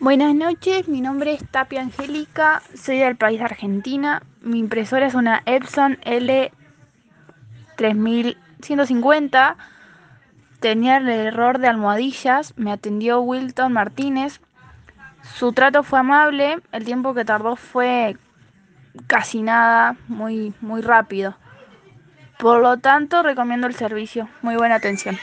Buenas noches, mi nombre es Tapia Angélica, soy del país de Argentina. Mi impresora es una Epson L3150. Tenía el error de almohadillas, me atendió Wilton Martínez. Su trato fue amable, el tiempo que tardó fue casi nada, muy, muy rápido. Por lo tanto, recomiendo el servicio. Muy buena atención.